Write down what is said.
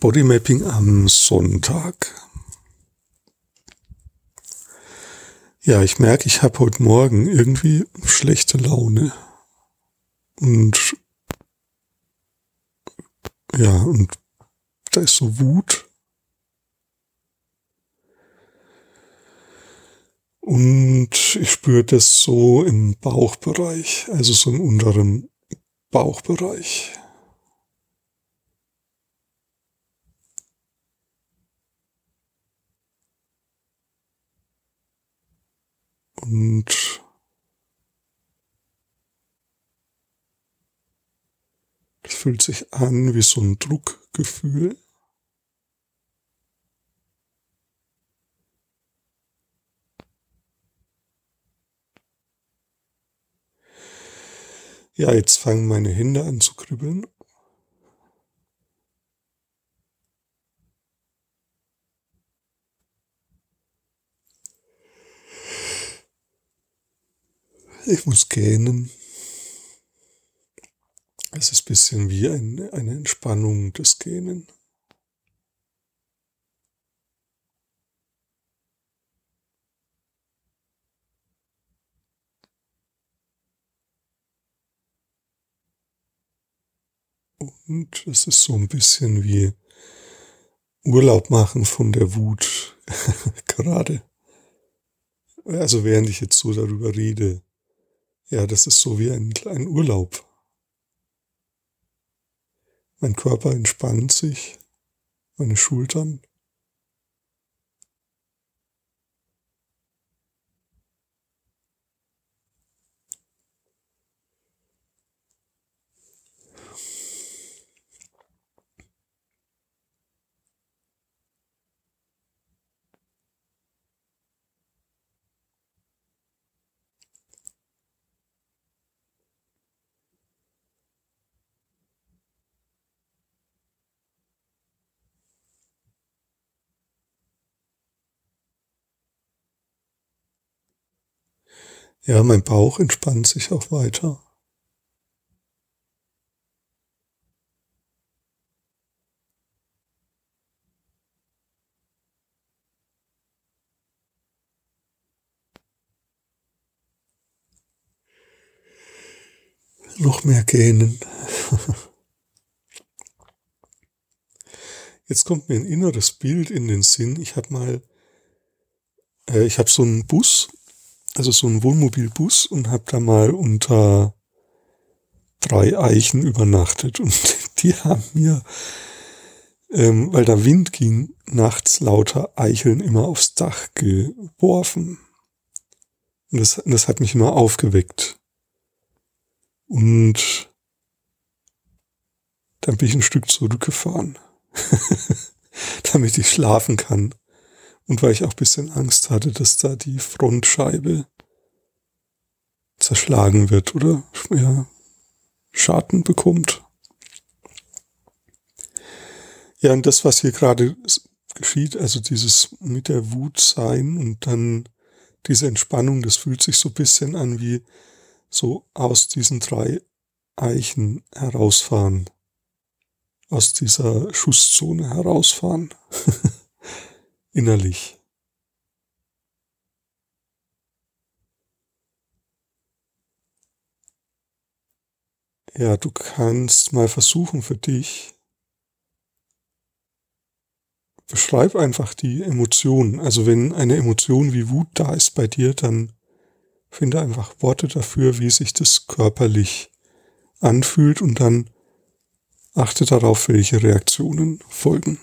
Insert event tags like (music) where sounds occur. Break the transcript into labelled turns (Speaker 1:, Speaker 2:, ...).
Speaker 1: Bodymapping am Sonntag. Ja, ich merke, ich habe heute Morgen irgendwie schlechte Laune. Und ja, und da ist so Wut. Und ich spüre das so im Bauchbereich, also so im unteren Bauchbereich. Und es fühlt sich an wie so ein Druckgefühl. Ja, jetzt fangen meine Hände an zu kribbeln. Ich muss gähnen. Es ist ein bisschen wie ein, eine Entspannung des Gähnen. Und es ist so ein bisschen wie Urlaub machen von der Wut (laughs) gerade. Also während ich jetzt so darüber rede. Ja, das ist so wie ein, ein Urlaub. Mein Körper entspannt sich, meine Schultern. Ja, mein Bauch entspannt sich auch weiter. Noch mehr gähnen. (laughs) Jetzt kommt mir ein inneres Bild in den Sinn. Ich habe mal, äh, ich habe so einen Bus also so ein Wohnmobilbus und habe da mal unter drei Eichen übernachtet und (laughs) die haben mir, ähm, weil da Wind ging, nachts lauter Eicheln immer aufs Dach geworfen. Und das, das hat mich immer aufgeweckt. Und dann bin ich ein Stück zurückgefahren, (laughs) damit ich schlafen kann. Und weil ich auch bisschen Angst hatte, dass da die Frontscheibe zerschlagen wird oder ja, Schaden bekommt. Ja, und das, was hier gerade geschieht, also dieses mit der Wut sein und dann diese Entspannung, das fühlt sich so ein bisschen an wie so aus diesen drei Eichen herausfahren. Aus dieser Schusszone herausfahren. (laughs) innerlich. Ja, du kannst mal versuchen für dich. Beschreib einfach die Emotionen. Also wenn eine Emotion wie Wut da ist bei dir, dann finde einfach Worte dafür, wie sich das körperlich anfühlt und dann achte darauf, welche Reaktionen folgen.